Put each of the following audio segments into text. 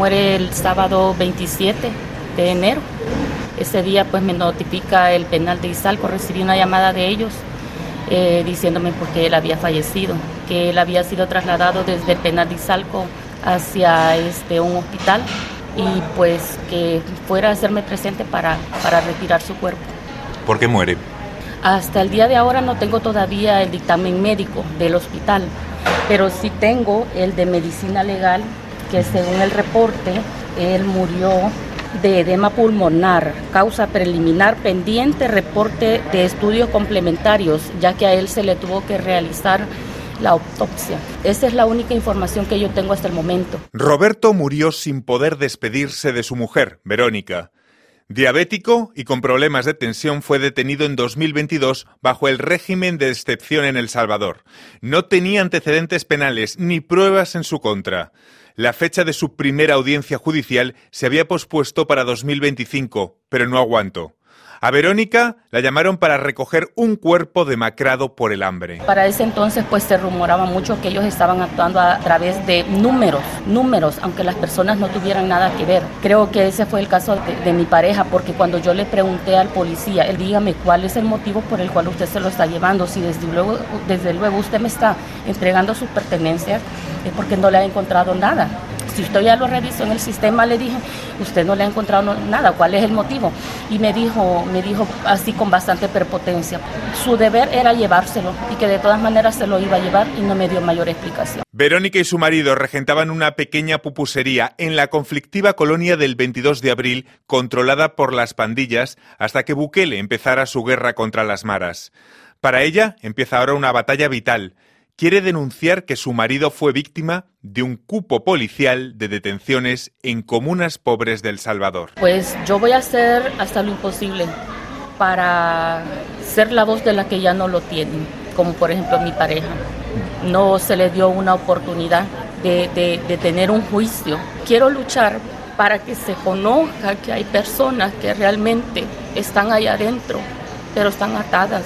muere el sábado 27 de enero. Ese día pues me notifica el penal de Izalco, recibí una llamada de ellos eh, diciéndome por qué él había fallecido, que él había sido trasladado desde el penal de Izalco hacia este, un hospital y pues que fuera a hacerme presente para, para retirar su cuerpo. ¿Por qué muere? Hasta el día de ahora no tengo todavía el dictamen médico del hospital, pero sí tengo el de medicina legal, que según el reporte, él murió de edema pulmonar, causa preliminar pendiente, reporte de estudios complementarios, ya que a él se le tuvo que realizar la autopsia. Esa es la única información que yo tengo hasta el momento. Roberto murió sin poder despedirse de su mujer, Verónica. Diabético y con problemas de tensión fue detenido en 2022 bajo el régimen de excepción en El Salvador. No tenía antecedentes penales ni pruebas en su contra. La fecha de su primera audiencia judicial se había pospuesto para 2025, pero no aguantó. A Verónica la llamaron para recoger un cuerpo demacrado por el hambre. Para ese entonces pues se rumoraba mucho que ellos estaban actuando a través de números, números, aunque las personas no tuvieran nada que ver. Creo que ese fue el caso de, mi pareja, porque cuando yo le pregunté al policía, él dígame cuál es el motivo por el cual usted se lo está llevando, si desde luego, desde luego usted me está entregando sus pertenencias, es porque no le ha encontrado nada. Si usted ya lo revisó en el sistema, le dije, usted no le ha encontrado nada, ¿cuál es el motivo? Y me dijo, me dijo así con bastante perpotencia, su deber era llevárselo y que de todas maneras se lo iba a llevar y no me dio mayor explicación. Verónica y su marido regentaban una pequeña pupusería en la conflictiva colonia del 22 de abril, controlada por las pandillas, hasta que Bukele empezara su guerra contra las maras. Para ella empieza ahora una batalla vital quiere denunciar que su marido fue víctima de un cupo policial de detenciones en comunas pobres del Salvador. Pues yo voy a hacer hasta lo imposible para ser la voz de la que ya no lo tienen, como por ejemplo mi pareja. No se le dio una oportunidad de, de tener un juicio. Quiero luchar para que se conozca que hay personas que realmente están ahí adentro, pero están atadas,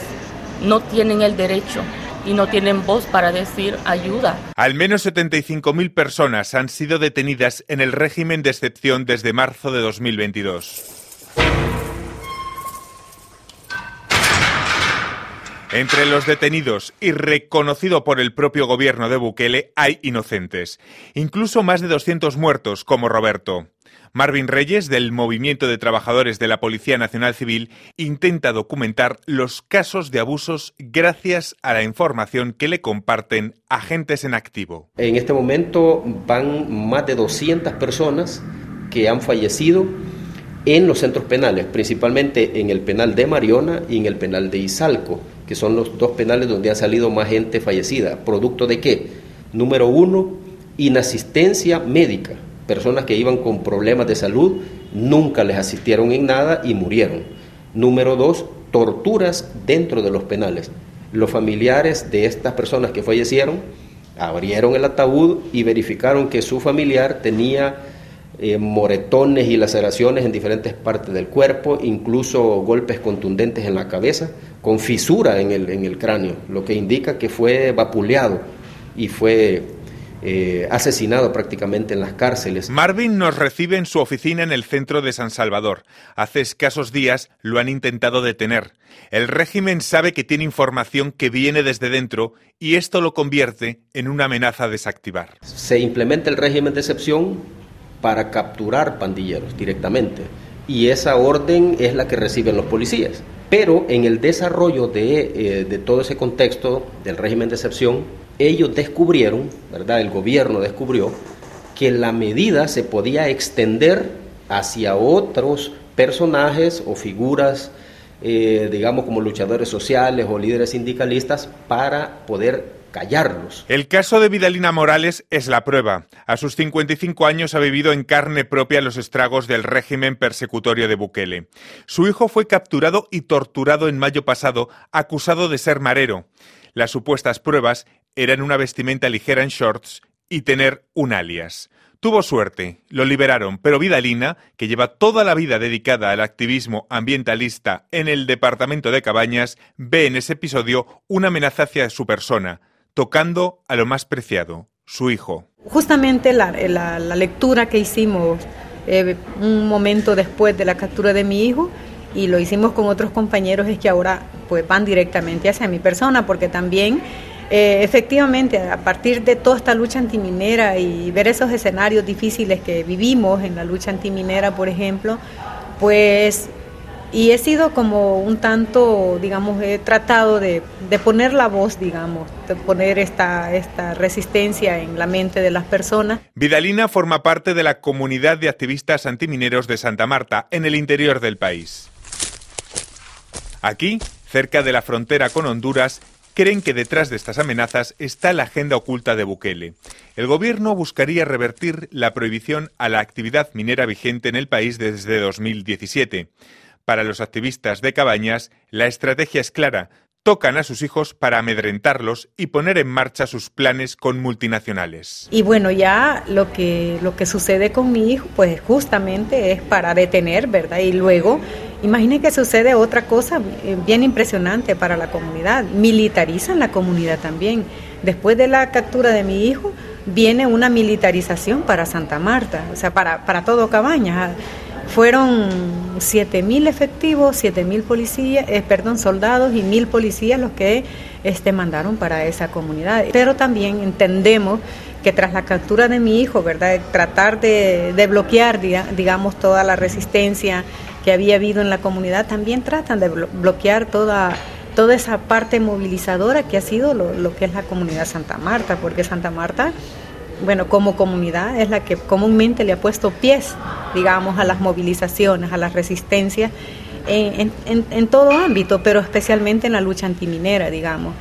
no tienen el derecho y no tienen voz para decir ayuda. Al menos 75.000 personas han sido detenidas en el régimen de excepción desde marzo de 2022. Entre los detenidos y reconocido por el propio gobierno de Bukele hay inocentes, incluso más de 200 muertos como Roberto. Marvin Reyes, del Movimiento de Trabajadores de la Policía Nacional Civil, intenta documentar los casos de abusos gracias a la información que le comparten agentes en activo. En este momento van más de 200 personas que han fallecido en los centros penales, principalmente en el penal de Mariona y en el penal de Izalco, que son los dos penales donde ha salido más gente fallecida. ¿Producto de qué? Número uno, inasistencia médica personas que iban con problemas de salud, nunca les asistieron en nada y murieron. Número dos, torturas dentro de los penales. Los familiares de estas personas que fallecieron abrieron el ataúd y verificaron que su familiar tenía eh, moretones y laceraciones en diferentes partes del cuerpo, incluso golpes contundentes en la cabeza, con fisura en el, en el cráneo, lo que indica que fue vapuleado y fue eh, asesinado prácticamente en las cárceles. Marvin nos recibe en su oficina en el centro de San Salvador. Hace escasos días lo han intentado detener. El régimen sabe que tiene información que viene desde dentro y esto lo convierte en una amenaza a desactivar. Se implementa el régimen de excepción para capturar pandilleros directamente y esa orden es la que reciben los policías. Pero en el desarrollo de, eh, de todo ese contexto del régimen de excepción, ellos descubrieron, ¿verdad? El gobierno descubrió que la medida se podía extender hacia otros personajes o figuras, eh, digamos como luchadores sociales o líderes sindicalistas, para poder callarlos. El caso de Vidalina Morales es la prueba. A sus 55 años ha vivido en carne propia los estragos del régimen persecutorio de Bukele. Su hijo fue capturado y torturado en mayo pasado, acusado de ser marero. Las supuestas pruebas eran una vestimenta ligera en shorts y tener un alias. Tuvo suerte, lo liberaron, pero Vidalina, que lleva toda la vida dedicada al activismo ambientalista en el departamento de Cabañas, ve en ese episodio una amenaza hacia su persona, tocando a lo más preciado, su hijo. Justamente la, lectura que hicimos eh, un momento después de la captura de mi hijo y lo hicimos con otros compañeros es que ahora pues van directamente hacia mi persona porque también eh, efectivamente a partir de toda esta lucha antiminera y ver esos escenarios difíciles que vivimos en la lucha antiminera por ejemplo pues y he sido como un tanto, digamos, he tratado de, poner la voz, digamos, de poner esta, esta resistencia en la mente de las personas. Vidalina forma parte de la comunidad de activistas antimineros de Santa Marta, en el interior del país. Aquí, cerca de la frontera con Honduras, creen que detrás de estas amenazas está la agenda oculta de Bukele. El gobierno buscaría revertir la prohibición a la actividad minera vigente en el país desde 2017. Para los activistas de Cabañas, la estrategia es clara. Tocan a sus hijos para amedrentarlos y poner en marcha sus planes con multinacionales. Y bueno, ya lo que, lo que sucede con mi hijo, pues justamente es para detener, ¿verdad? Y luego, imaginen que sucede otra cosa eh, bien impresionante para la comunidad. Militarizan la comunidad también. Después de la captura de mi hijo, viene una militarización para Santa Marta, o sea, para, para todo Cabañas. Fueron 7.000 efectivos, 7.000 policías, eh, perdón, soldados y 1.000 policías los que este, mandaron para esa comunidad. Pero también entendemos que tras la captura de mi hijo, ¿verdad? Tratar de, bloquear, digamos, toda la resistencia que había habido en la comunidad, también tratan de bloquear toda, toda esa parte movilizadora que ha sido lo, que es la comunidad Santa Marta, porque Santa Marta bueno, como comunidad es la que comúnmente le ha puesto pies, digamos, a las movilizaciones, a las resistencias en, en, todo ámbito, pero especialmente en la lucha antiminera, digamos.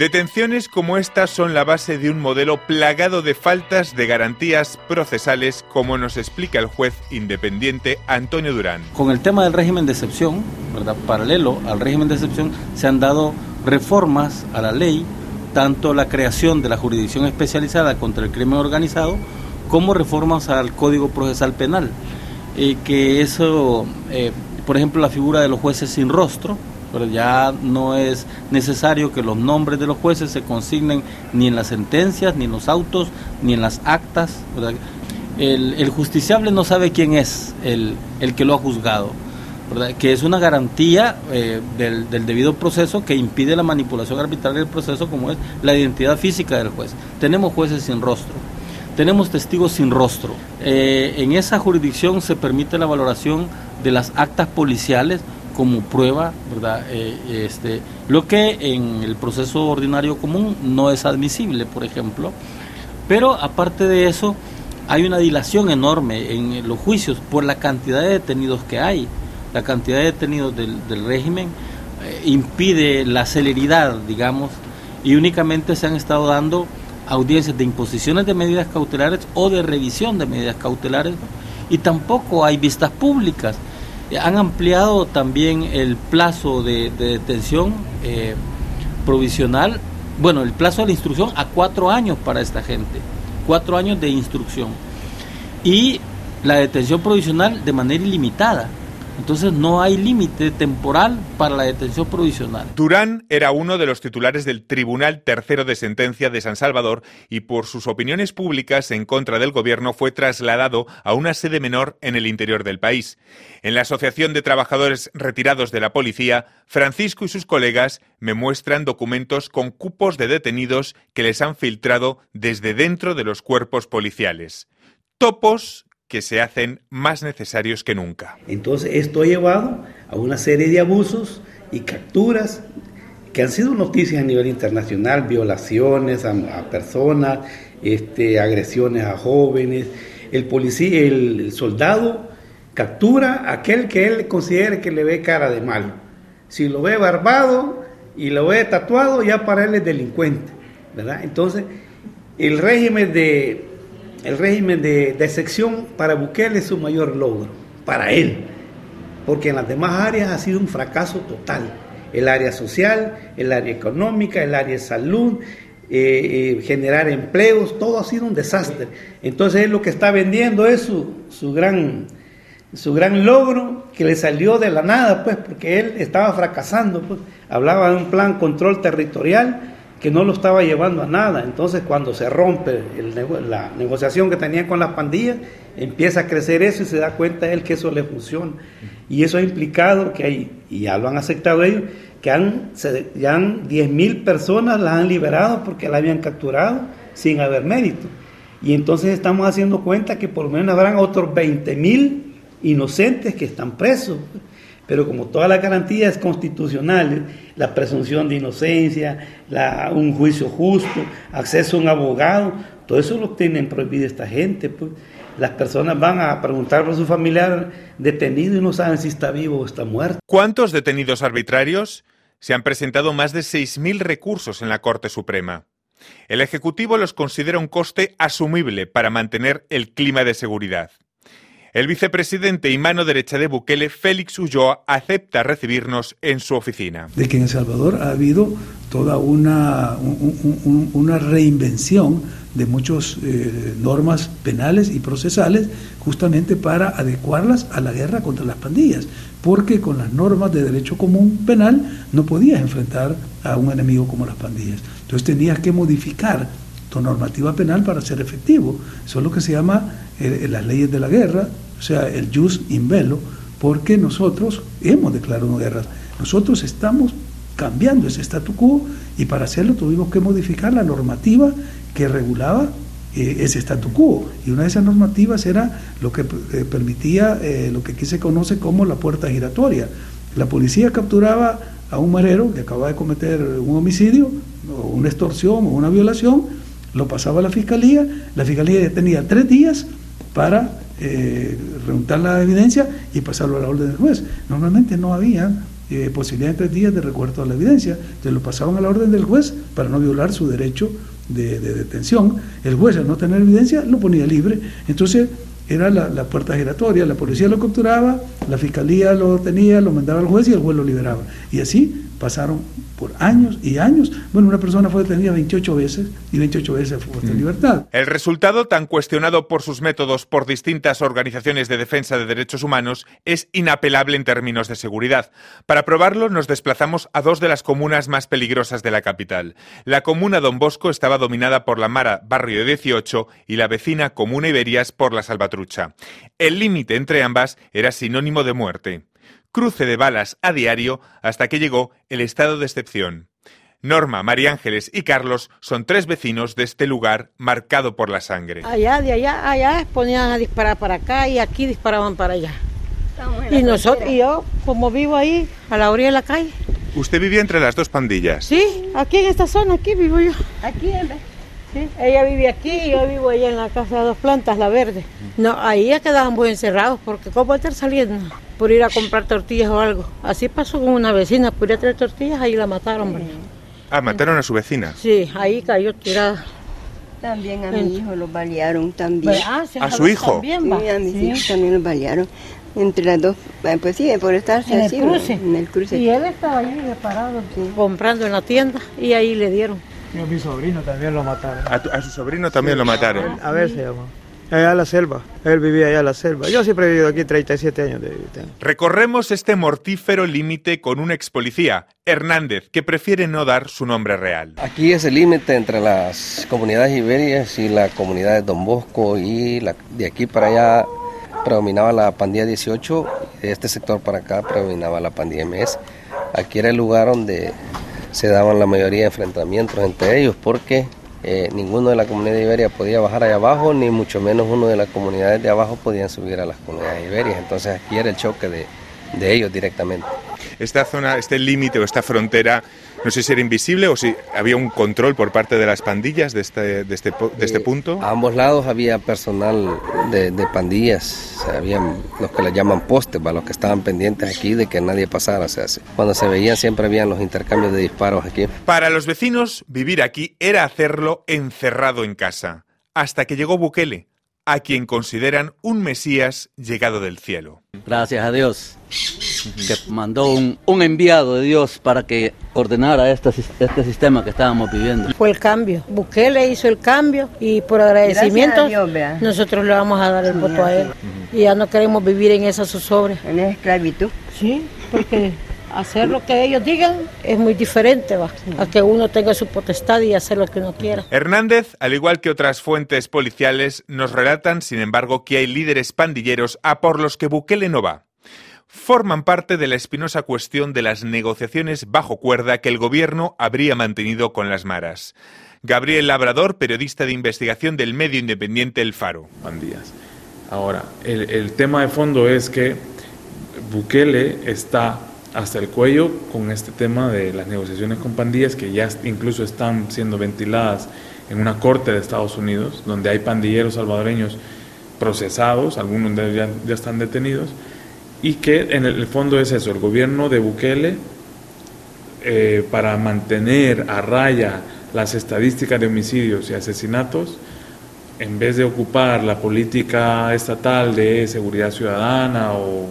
Detenciones como esta son la base de un modelo plagado de faltas de garantías procesales, como nos explica el juez independiente Antonio Durán. Con el tema del régimen de excepción, ¿verdad? paralelo al régimen de excepción, se han dado reformas a la ley, tanto la creación de la jurisdicción especializada contra el crimen organizado, como reformas al Código Procesal Penal, eh, que eso, eh, por ejemplo, la figura de los jueces sin rostro, pero ya no es necesario que los nombres de los jueces se consignen ni en las sentencias, ni en los autos, ni en las actas. El, justiciable no sabe quién es el, el que lo ha juzgado que es una garantía eh, del, debido proceso que impide la manipulación arbitraria del proceso como es la identidad física del juez. Tenemos jueces sin rostro, tenemos testigos sin rostro. Eh, en esa jurisdicción se permite la valoración de las actas policiales como prueba, ¿verdad? Eh, este, lo que en el proceso ordinario común no es admisible, por ejemplo. Pero aparte de eso, hay una dilación enorme en los juicios por la cantidad de detenidos que hay la cantidad de detenidos del, régimen eh, impide la celeridad, digamos, y únicamente se han estado dando audiencias de imposiciones de medidas cautelares o de revisión de medidas cautelares y tampoco hay vistas públicas. Eh, han ampliado también el plazo de, detención eh, provisional, bueno, el plazo de la instrucción a cuatro años para esta gente, cuatro años de instrucción. Y la detención provisional de manera ilimitada. Entonces no hay límite temporal para la detención provisional. Durán era uno de los titulares del Tribunal Tercero de Sentencia de San Salvador y por sus opiniones públicas en contra del gobierno fue trasladado a una sede menor en el interior del país. En la Asociación de Trabajadores Retirados de la Policía, Francisco y sus colegas me muestran documentos con cupos de detenidos que les han filtrado desde dentro de los cuerpos policiales. Topos que se hacen más necesarios que nunca. Entonces esto ha llevado a una serie de abusos y capturas que han sido noticias a nivel internacional, violaciones a, personas, este, agresiones a jóvenes. El policía, el, soldado captura a aquel que él considere que le ve cara de malo. Si lo ve barbado y lo ve tatuado, ya para él es delincuente, ¿verdad? Entonces, el régimen de el régimen de, excepción para Bukele es su mayor logro, para él, porque en las demás áreas ha sido un fracaso total. El área social, el área económica, el área de salud, eh, eh, generar empleos, todo ha sido un desastre. Entonces él lo que está vendiendo es su, su gran su gran logro que le salió de la nada, pues, porque él estaba fracasando, pues, hablaba de un plan control territorial que no lo estaba llevando a nada. Entonces, cuando se rompe la negociación que tenía con las pandillas, empieza a crecer eso y se da cuenta él que eso le funciona. Y eso ha implicado que hay, y ya lo han aceptado ellos, que han, ya han 10.000 personas las han liberado porque la habían capturado sin haber mérito. Y entonces estamos haciendo cuenta que por lo menos habrán otros 20.000 inocentes que están presos. Pero como todas las garantías constitucionales, la presunción de inocencia, un juicio justo, acceso a un abogado, todo eso lo tienen prohibido esta gente. Pues. Las personas van a preguntar por su familiar detenido y no saben si está vivo o está muerto. ¿Cuántos detenidos arbitrarios? Se han presentado más de 6.000 recursos en la Corte Suprema. El Ejecutivo los considera un coste asumible para mantener el clima de seguridad. El vicepresidente y mano derecha de Bukele, Félix Ulloa, acepta recibirnos en su oficina. De que en El Salvador ha habido toda una, una reinvención de muchas eh, normas penales y procesales justamente para adecuarlas a la guerra contra las pandillas, porque con las normas de derecho común penal no podías enfrentar a un enemigo como las pandillas. Entonces tenías que modificar tu normativa penal para ser efectivo. Eso es lo que se llama eh, las leyes de la guerra, o sea, el jus in bello, porque nosotros hemos declarado una guerra. Nosotros estamos cambiando ese statu quo y para hacerlo tuvimos que modificar la normativa que regulaba eh, ese statu quo. Y una de esas normativas era lo que eh, permitía eh, lo que aquí se conoce como la puerta giratoria. La policía capturaba a un marero que acababa de cometer un homicidio, o una extorsión, o una violación, lo pasaba a la fiscalía, la fiscalía tenía tres días para eh, la evidencia y pasarlo a la orden del juez. Normalmente no había posibilidad en tres días de recuerdo a la evidencia, entonces lo pasaban a la orden del juez para no violar su derecho de, detención, el juez al no tener evidencia lo ponía libre, entonces era la, la, puerta giratoria, la policía lo capturaba, la fiscalía lo tenía, lo mandaba al juez y el juez lo liberaba. Y así pasaron por años y años. Bueno, una persona fue detenida 28 veces y 28 veces fue puesta en libertad. El resultado, tan cuestionado por sus métodos por distintas organizaciones de defensa de derechos humanos, es inapelable en términos de seguridad. Para probarlo, nos desplazamos a dos de las comunas más peligrosas de la capital. La comuna Don Bosco estaba dominada por la Mara Barrio 18 y la vecina Comuna Iberias por la Salvatrucha. El límite entre ambas era sinónimo de muerte cruce de balas a diario hasta que llegó el estado de excepción. Norma, María Ángeles y Carlos son tres vecinos de este lugar marcado por la sangre. Allá, de allá, allá ponían a disparar para acá y aquí disparaban para allá. Y nosotros, y yo, como vivo ahí, a la orilla de la calle. ¿Usted vivía entre las dos pandillas? Sí, aquí en esta zona, aquí vivo yo. Aquí en Sí, ella vive aquí y yo vivo allá en la casa de dos plantas, la verde. No, ahí ya quedaban muy encerrados porque ¿cómo estar saliendo? Por ir a comprar tortillas o algo. Así pasó con una vecina, por ir a traer tortillas, ahí la mataron. Ah, mataron a su vecina. Sí, ahí cayó tirada. También a mi hijo lo balearon también. Pues, ah, ¿A su hijo? También, sí, a mis hijos también lo balearon. Entre las dos, eh, pues sí, por estarse en así. El cruce. En el cruce. Y él estaba ahí reparado, comprando en la tienda y ahí le dieron. Y a mi sobrino también lo mataron. A, su sobrino también lo mataron. A ver se llama. Allá en la selva. Él vivía allá en la selva. Yo siempre he vivido aquí 37 años de vida. Recorremos este mortífero límite con un ex policía, Hernández, que prefiere no dar su nombre real. Aquí es el límite entre las comunidades iberias y la comunidad de Don Bosco y la, de aquí para allá predominaba la pandilla 18 y de este sector para acá predominaba la pandilla MS. Aquí era el lugar donde se daban la mayoría de enfrentamientos entre ellos porque eh, ninguno de la comunidad de Iberia podía bajar allá abajo, ni mucho menos uno de las comunidades de abajo podían subir a las comunidades iberias. Entonces aquí era el choque de, de ellos directamente. Esta zona, este límite o esta frontera, no sé si era invisible o si había un control por parte de las pandillas de este, de este, de este punto. A ambos lados había personal de, de pandillas, habían los que le llaman postes, para los que estaban pendientes aquí de que nadie pasara. O sea, cuando se veían siempre habían los intercambios de disparos aquí. Para los vecinos, vivir aquí era hacerlo encerrado en casa, hasta que llegó Bukele a quien consideran un Mesías llegado del cielo. Gracias a Dios, que mandó un, enviado de Dios para que ordenara este, este, sistema que estábamos viviendo. Fue el cambio. Bukele hizo el cambio y por agradecimiento nosotros le vamos a dar el voto a él. y ya no queremos vivir en esa zozobra. En esclavitud. Sí, porque hacer lo que ellos digan es muy diferente, va, a que uno tenga su potestad y hacer lo que uno quiera. Hernández, al igual que otras fuentes policiales, nos relatan, sin embargo, que hay líderes pandilleros a por los que Bukele no va forman parte de la espinosa cuestión de las negociaciones bajo cuerda que el gobierno habría mantenido con las maras. Gabriel Labrador, periodista de investigación del medio independiente El Faro. Pandillas. Ahora, el, el tema de fondo es que Bukele está hasta el cuello con este tema de las negociaciones con pandillas que ya incluso están siendo ventiladas en una corte de Estados Unidos, donde hay pandilleros salvadoreños procesados, algunos de ya, ya están detenidos, y que en el fondo es eso, el gobierno de Bukele, eh, para mantener a raya las estadísticas de homicidios y asesinatos, en vez de ocupar la política estatal de seguridad ciudadana o,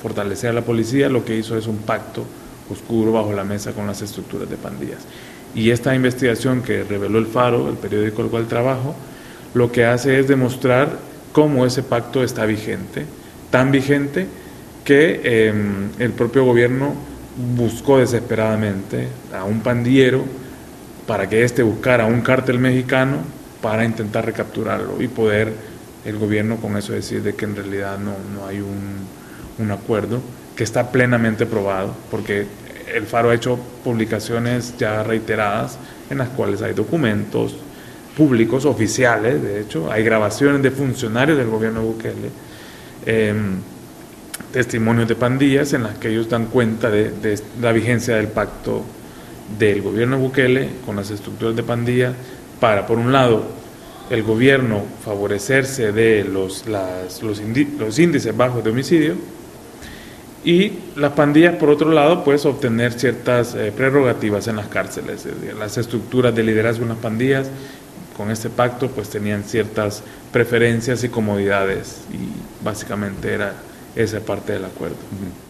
fortalecer a la policía, lo que hizo es un pacto oscuro bajo la mesa con las estructuras de pandillas. Y esta investigación que reveló el Faro, el periódico al cual trabajo, lo que hace es demostrar cómo ese pacto está vigente, tan vigente que eh, el propio gobierno buscó desesperadamente a un pandillero para que éste buscara un cártel mexicano para intentar recapturarlo y poder el gobierno con eso decir de que en realidad no, no hay un, un acuerdo que está plenamente probado, porque el Faro ha hecho publicaciones ya reiteradas en las cuales hay documentos públicos, oficiales, de hecho, hay grabaciones de funcionarios del gobierno de Bukele, eh, testimonios de pandillas en las que ellos dan cuenta de, de, la vigencia del pacto del gobierno de Bukele con las estructuras de pandilla para, por un lado, el gobierno favorecerse de los, los índices bajos de homicidio y las pandillas, por otro lado, pues obtener ciertas eh, prerrogativas en las cárceles. Las estructuras de liderazgo en las pandillas, con este pacto, pues tenían ciertas preferencias y comodidades y básicamente era esa parte del acuerdo.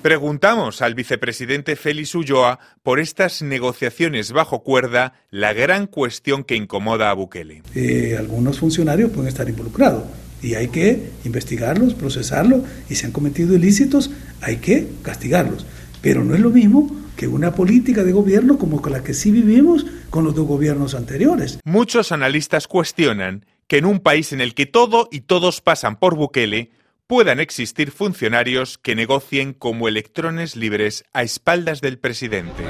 Preguntamos al vicepresidente Félix Ulloa por estas negociaciones bajo cuerda, la gran cuestión que incomoda a Bukele. Eh, algunos funcionarios pueden estar involucrados y hay que investigarlos, procesarlos y si han cometido ilícitos hay que castigarlos. Pero no es lo mismo que una política de gobierno como la que sí vivimos con los dos gobiernos anteriores. Muchos analistas cuestionan que en un país en el que todo y todos pasan por Bukele, puedan existir funcionarios que negocien como electrones libres a espaldas del presidente.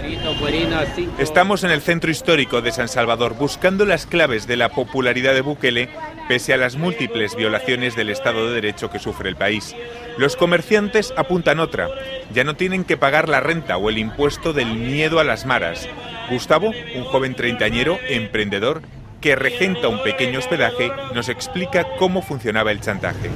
Estamos en el centro histórico de San Salvador buscando las claves de la popularidad de Bukele pese a las múltiples violaciones del Estado de Derecho que sufre el país. Los comerciantes apuntan otra. Ya no tienen que pagar la renta o el impuesto del miedo a las maras. Gustavo, un joven treintañero, emprendedor, que regenta un pequeño hospedaje, nos explica cómo funcionaba el chantaje.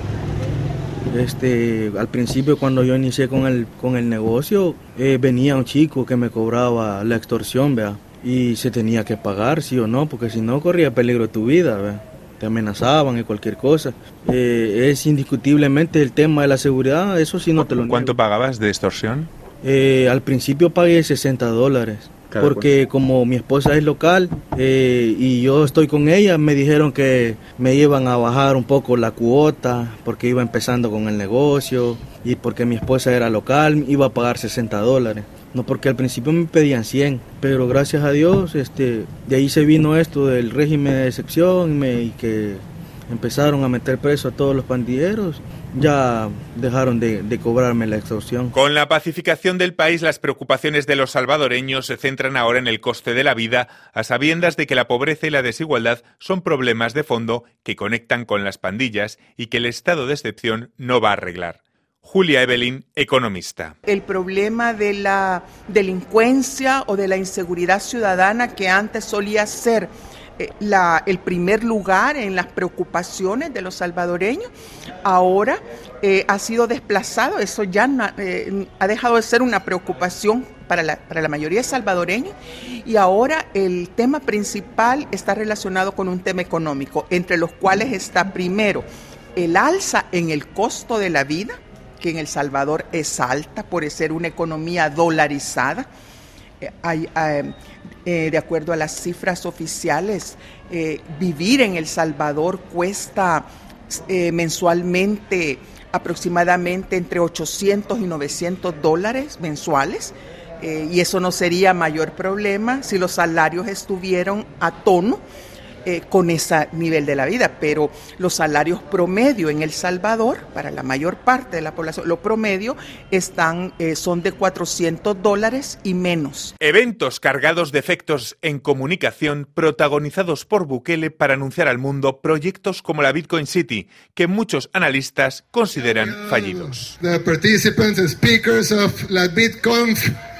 Este, al principio cuando yo inicié con el, con el negocio, eh, venía un chico que me cobraba la extorsión, ¿vea? y se tenía que pagar, sí o no, porque si no corría peligro tu vida, ¿vea? te amenazaban y cualquier cosa. Eh, es indiscutiblemente el tema de la seguridad, eso sí no te lo niego. ¿Cuánto pagabas de extorsión? Eh, al principio pagué 60 dólares. Cada porque como mi esposa es local eh, y yo estoy con ella, me dijeron que me iban a bajar un poco la cuota porque iba empezando con el negocio y porque mi esposa era local, iba a pagar 60 dólares. No, porque al principio me pedían 100, pero gracias a Dios, este, de ahí se vino esto del régimen de excepción me, y que empezaron a meter preso a todos los pandilleros ya dejaron de, de, cobrarme la extorsión. Con la pacificación del país, las preocupaciones de los salvadoreños se centran ahora en el coste de la vida, a sabiendas de que la pobreza y la desigualdad son problemas de fondo que conectan con las pandillas y que el estado de excepción no va a arreglar. Julia Evelyn, economista. El problema de la delincuencia o de la inseguridad ciudadana que antes solía ser la, el primer lugar en las preocupaciones de los salvadoreños, ahora eh, ha sido desplazado, eso ya eh, ha dejado de ser una preocupación para la, para la mayoría de salvadoreños y ahora el tema principal está relacionado con un tema económico, entre los cuales está primero el alza en el costo de la vida, que en El Salvador es alta por ser una economía dolarizada. Eh, hay eh, de acuerdo a las cifras oficiales, eh, vivir en El Salvador cuesta eh, mensualmente aproximadamente entre 800 y 900 dólares mensuales. Y eso no sería mayor problema si los salarios estuvieran a tono eh, con ese nivel de la vida, pero los salarios promedio en El Salvador, para la mayor parte de la población, lo promedio están, eh, son de 400 dólares y menos. Eventos cargados de efectos en comunicación protagonizados por Bukele para anunciar al mundo proyectos como la Bitcoin City, que muchos analistas consideran fallidos. The participants and speakers of la Bitcoin,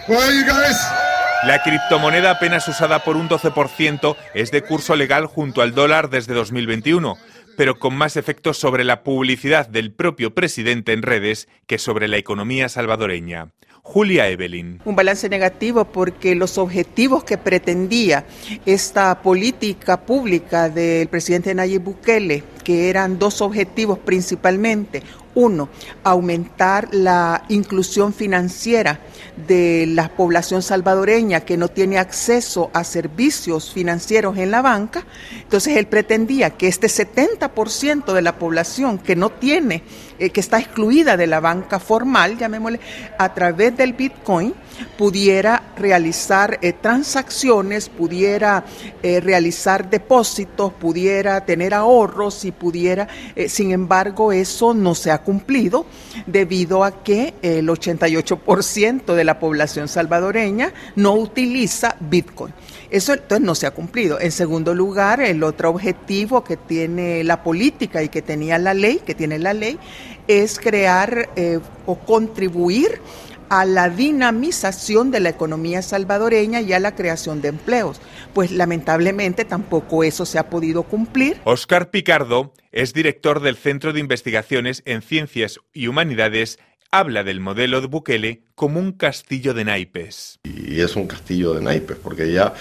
where are you guys? La criptomoneda apenas usada por un 12% es de curso legal junto al dólar desde 2021, pero con más efectos sobre la publicidad del propio presidente en redes que sobre la economía salvadoreña. Julia Evelyn. Un balance negativo porque los objetivos que pretendía esta política pública del presidente Nayib Bukele, que eran dos objetivos principalmente. Uno, aumentar la inclusión financiera de la población salvadoreña que no tiene acceso a servicios financieros en la banca. Entonces él pretendía que este 70% de la población que no tiene, eh, que está excluida de la banca formal, llamémosle, a través del Bitcoin, pudiera realizar eh, transacciones, pudiera eh, realizar depósitos, pudiera tener ahorros y pudiera, sin embargo, eso no se ha cumplido debido a que el 88% de la población salvadoreña no utiliza Bitcoin. Eso entonces no se ha cumplido. En segundo lugar, el otro objetivo que tiene la política y que tenía la ley, que tiene la ley, es crear eh, o contribuir a la dinamización de la economía salvadoreña y a la creación de empleos. Pues lamentablemente tampoco eso se ha podido cumplir. Oscar Picardo es director del Centro de Investigaciones en Ciencias y Humanidades habla del modelo de Bukele como un castillo de naipes. Y es un castillo de naipes, porque ya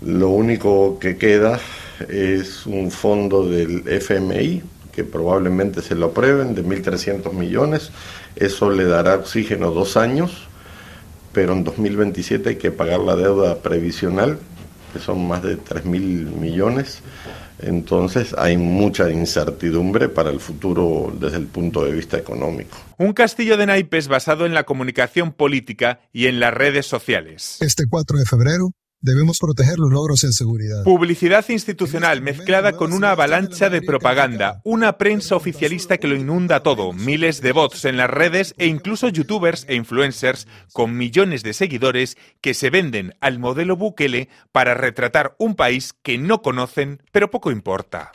lo único que queda es un fondo del FMI, que probablemente se lo aprueben, de 1.300 millones. Eso le dará oxígeno dos años, pero en 2027 hay que pagar la deuda previsional, que son más de 3.000 millones. Entonces hay mucha incertidumbre para el futuro desde el punto de vista económico. Un castillo de naipes basado en la comunicación política y en las redes sociales. Este 4 de febrero Debemos proteger los logros en seguridad. Publicidad institucional mezclada con una avalancha de propaganda, una prensa oficialista que lo inunda todo, miles de bots en las redes e incluso youtubers e influencers con millones de seguidores que se venden al modelo Bukele para retratar un país que no conocen, pero poco importa.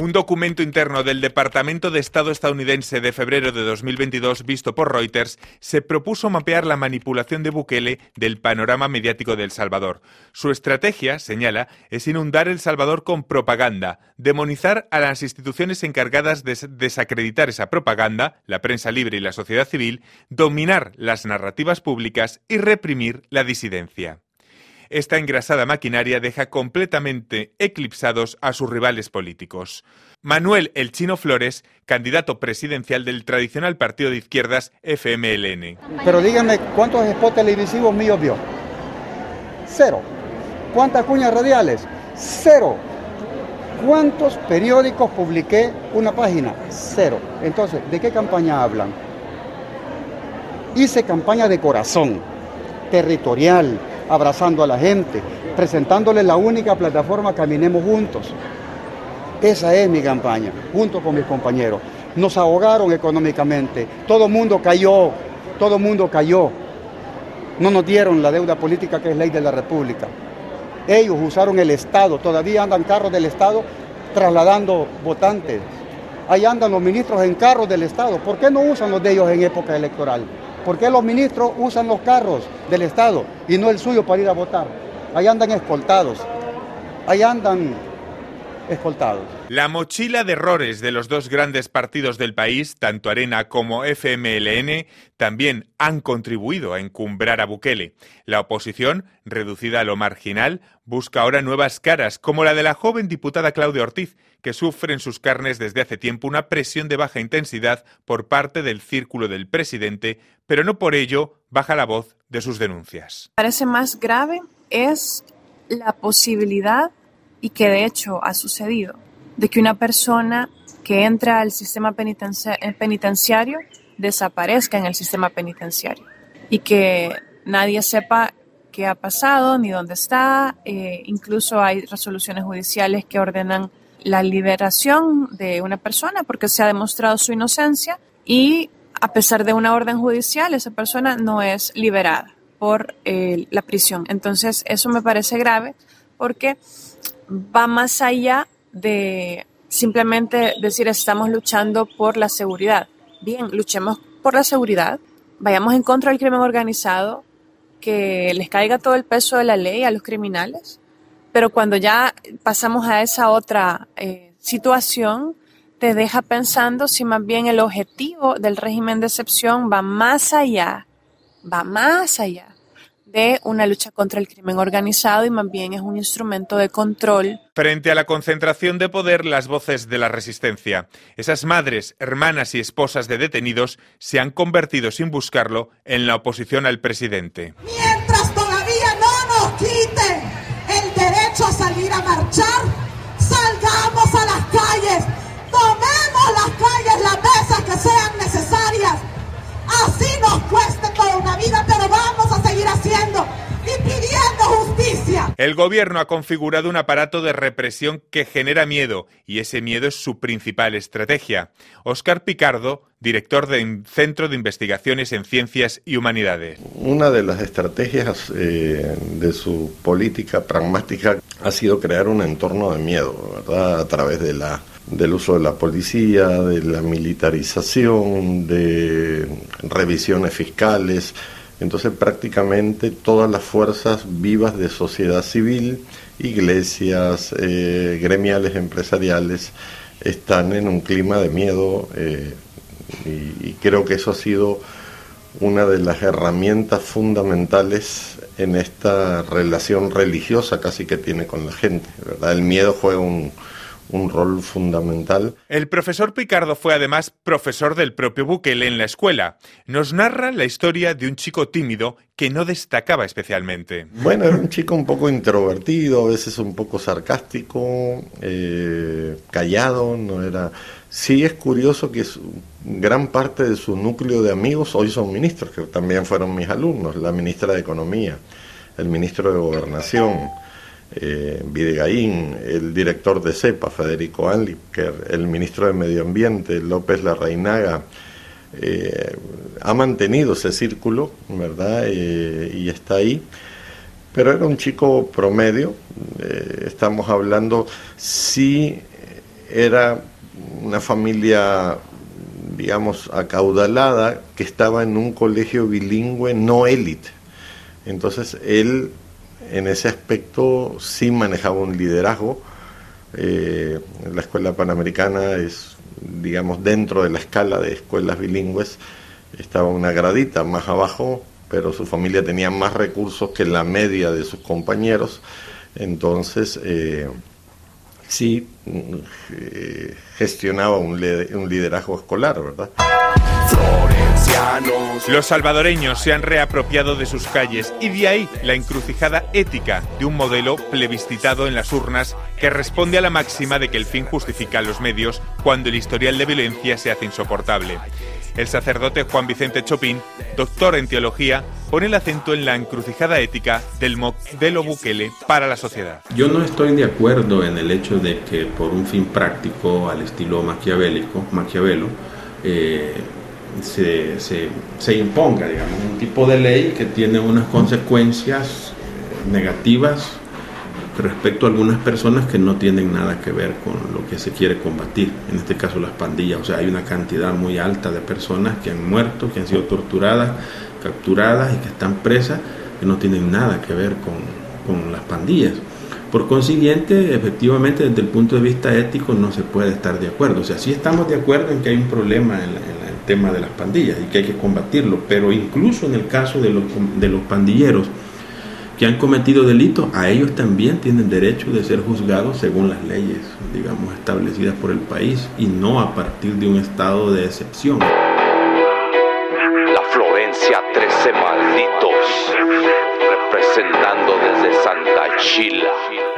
Un documento interno del Departamento de Estado estadounidense de febrero de 2022 visto por Reuters se propuso mapear la manipulación de Bukele del panorama mediático de El Salvador. Su estrategia, señala, es inundar El Salvador con propaganda, demonizar a las instituciones encargadas de desacreditar esa propaganda, la prensa libre y la sociedad civil, dominar las narrativas públicas y reprimir la disidencia. Esta engrasada maquinaria deja completamente eclipsados a sus rivales políticos. Manuel El Chino Flores, candidato presidencial del tradicional partido de izquierdas FMLN. Pero díganme, ¿cuántos spots televisivos míos vio? Cero. ¿Cuántas cuñas radiales? Cero. ¿Cuántos periódicos publiqué una página? Cero. Entonces, ¿de qué campaña hablan? Hice campaña de corazón, territorial, abrazando a la gente, presentándole la única plataforma Caminemos Juntos. Esa es mi campaña, junto con mis compañeros. Nos ahogaron económicamente, todo el mundo cayó, todo el mundo cayó. No nos dieron la deuda política que es ley de la República. Ellos usaron el Estado, todavía andan carros del Estado trasladando votantes. Ahí andan los ministros en carros del Estado. ¿Por qué no usan los de ellos en época electoral? ¿Por qué los ministros usan los carros del Estado y no el suyo para ir a votar? Ahí andan escoltados. Ahí andan escoltados. La mochila de errores de los dos grandes partidos del país, tanto Arena como FMLN, también han contribuido a encumbrar a Bukele. La oposición, reducida a lo marginal, busca ahora nuevas caras, como la de la joven diputada Claudia Ortiz, que sufre en sus carnes desde hace tiempo una presión de baja intensidad por parte del círculo del presidente, pero no por ello baja la voz de sus denuncias. Parece más grave es la posibilidad y que de hecho ha sucedido, de que una persona que entra al sistema eh, penitenciario desaparezca en el sistema penitenciario y que nadie sepa qué ha pasado ni dónde está. Eh, incluso hay resoluciones judiciales que ordenan la liberación de una persona porque se ha demostrado su inocencia y a pesar de una orden judicial, esa persona no es liberada por eh, la prisión. Entonces, eso me parece grave porque va más allá de simplemente decir estamos luchando por la seguridad. Bien, luchemos por la seguridad, vayamos en contra del crimen organizado, que les caiga todo el peso de la ley a los criminales, pero cuando ya pasamos a esa otra eh, situación, te deja pensando si más bien el objetivo del régimen de excepción va más allá, va más allá de una lucha contra el crimen organizado y más bien es un instrumento de control. Frente a la concentración de poder, las voces de la resistencia. Esas madres, hermanas y esposas de detenidos se han convertido sin buscarlo en la oposición al presidente. Mientras todavía no nos quiten el derecho a salir a marchar, salgamos a las calles Tomemos las calles, las mesas que sean necesarias. Así nos cueste toda una vida, y pidiendo justicia. El gobierno ha configurado un aparato de represión que genera miedo y ese miedo es su principal estrategia. Oscar Picardo, director del Centro de Investigaciones en Ciencias y Humanidades. Una de las estrategias eh, de su política pragmática ha sido crear un entorno de miedo, ¿verdad? A través de la del uso de la policía, de la militarización, de revisiones fiscales. Entonces prácticamente todas las fuerzas vivas de sociedad civil, iglesias, eh, gremiales, empresariales, están en un clima de miedo eh, y, creo que eso ha sido una de las herramientas fundamentales en esta relación religiosa casi que tiene con la gente, ¿verdad? El miedo juega un, un rol fundamental. El profesor Picardo fue además profesor del propio Bukele en la escuela. Nos narra la historia de un chico tímido que no destacaba especialmente. Bueno, era un chico un poco introvertido, a veces un poco sarcástico, eh, callado, no era... Sí es curioso que gran parte de su núcleo de amigos hoy son ministros, que también fueron mis alumnos, la ministra de Economía, el ministro de Gobernación eh, Videgaín, el director de CEPA, Federico Anliker, el ministro de Medio Ambiente, López Larrainaga, eh, ha mantenido ese círculo, ¿verdad? Eh, y está ahí. Pero era un chico promedio, eh, estamos hablando, si era una familia, digamos, acaudalada, que estaba en un colegio bilingüe no élite. Entonces él en ese aspecto sí manejaba un liderazgo. Eh, la escuela panamericana es, digamos, dentro de la escala de escuelas bilingües, estaba una gradita más abajo, pero su familia tenía más recursos que la media de sus compañeros. Entonces, eh, sí eh, gestionaba un, un liderazgo escolar, ¿verdad? Los salvadoreños se han reapropiado de sus calles y de ahí la encrucijada ética de un modelo plebiscitado en las urnas que responde a la máxima de que el fin justifica los medios cuando el historial de violencia se hace insoportable. El sacerdote Juan Vicente Chopin, doctor en teología, pone el acento en la encrucijada ética del modelo Bukele para la sociedad. Yo no estoy de acuerdo en el hecho de que por un fin práctico al estilo maquiavélico, Maquiavelo, eh, se, se, se, imponga, digamos, un tipo de ley que tiene unas consecuencias negativas respecto a algunas personas que no tienen nada que ver con lo que se quiere combatir, en este caso las pandillas, o sea, hay una cantidad muy alta de personas que han muerto, que han sido torturadas, capturadas y que están presas, que no tienen nada que ver con, con las pandillas. Por consiguiente, efectivamente, desde el punto de vista ético no se puede estar de acuerdo. O sea, sí estamos de acuerdo en que hay un problema en, el tema de las pandillas y que hay que combatirlo, pero incluso en el caso de los, de los pandilleros que han cometido delitos, a ellos también tienen derecho de ser juzgados según las leyes, digamos, establecidas por el país y no a partir de un estado de excepción. La Florencia 13 malditos, representando desde Santa Chila.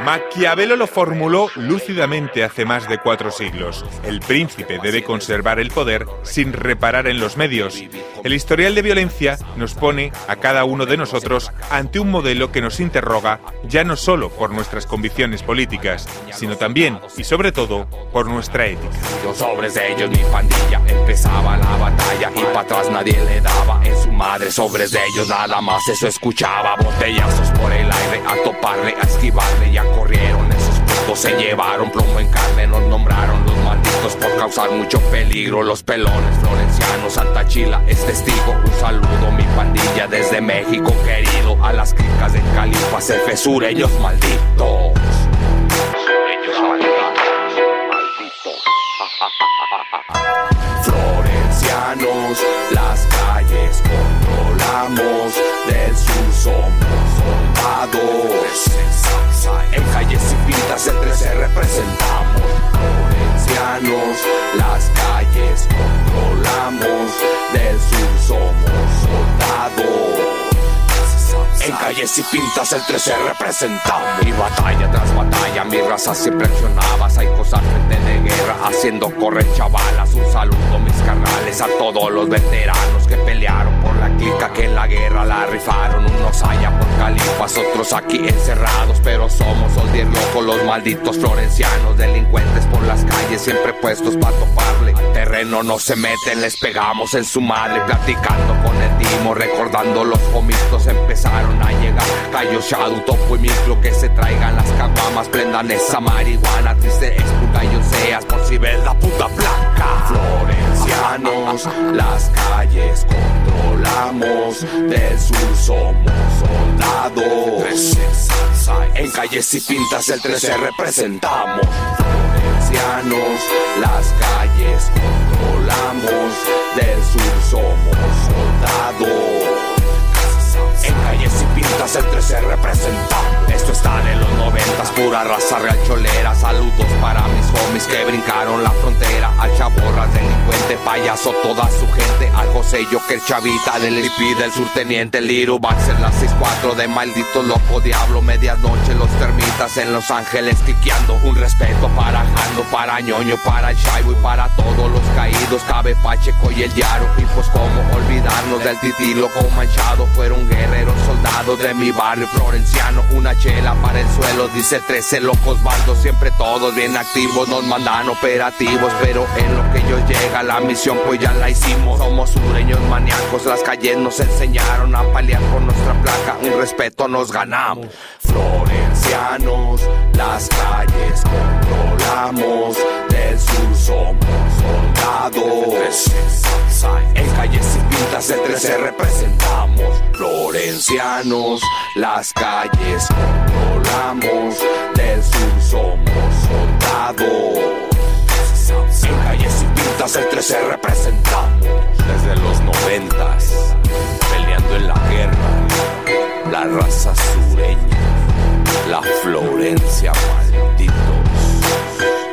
Maquiavelo lo formuló lúcidamente hace más de cuatro siglos. El príncipe debe conservar el poder sin reparar en los medios. El historial de violencia nos pone a cada uno de nosotros ante un modelo que nos interroga ya no solo por nuestras convicciones políticas, sino también y sobre todo por nuestra ética. Los sobres de ellos mi pandilla empezaba la batalla y para atrás nadie le daba en su madre sobres de ellos nada más eso escuchaba botellazos por el aire a toparle a esquivarle ya corrieron esos putos se llevaron plomo en carne nos nombraron los malditos por causar mucho peligro. Los pelones florencianos Santa Chila es testigo. Un saludo mi pandilla desde México querido. A las clicas de Califas F sureños malditos. Sureños malditos. Florencianos, las calles controlamos, del sur somos Y pintas el 13 representamos Y batalla tras batalla mi raza siempre accionaba Hay cosas frente de guerra haciendo correr chavalas. Un saludo mis carnales a todos los veteranos Que pelearon por la clica que en la guerra la rifaron. Unos allá por califas, otros aquí encerrados. Pero somos oldier locos los malditos florencianos. Delincuentes por las calles siempre puestos para toparle. Al terreno no se meten, les pegamos en su madre. Platicando con el timo, recordando los comitos Empezaron a llegar Cayo Shadow, Topo y Micro Que se traigan las caguamas, prendan esa marihuana Triste es y seas por si ves la puta placa. Florencianos, las calles controlamos Del sur somos soldados. En calles y pintas el 13 representamos. Florencianos, las calles controlamos Del sur somos soldados en calles y pintas el 13 representamos Esto está de los noventas, pura raza real cholera. Saludos para mis homies que brincaron la frontera. Al chaborras, delincuente, payaso, toda su gente. Al José Joker, chavita, del IP del surteniente Liru Baxter, la 6-4 de maldito loco diablo. Medianoche los termitas en Los Ángeles quiqueando. Un respeto para Jando, para ñoño, para el Shaibo y para todos los caídos. Cabe Pacheco y el Yaro Y pues como olvidarnos del titilo con manchado. Fueron guerreros soldados de mi barrio florenciano. Una chela para el suelo, dice 13 locos bandos Siempre todos bien activos, nos mandan operativos. Pero en lo que ellos llega la misión pues ya la hicimos. Somos sureños maníacos, las calles nos enseñaron a paliar con nuestra placa. Un respeto nos ganamos. Florencianos, las calles controlamos. Del sur somos soldados. En calles y pintas el 13 representamos Florencianos, las calles controlamos Del sur somos soldados. En calles y pintas el 13 representamos. Desde los noventas Peleando en la guerra La raza sureña La Florencia malditos.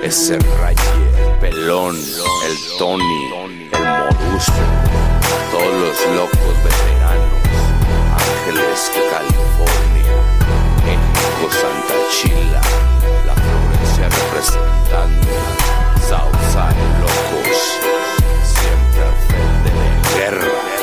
Ese Rayer, Pelón, el Tony, el Moruso Todos los locos veteranos Ángeles, California, México, Santa Chila, la Florencia representando, Southside Locos, siempre al frente de guerra.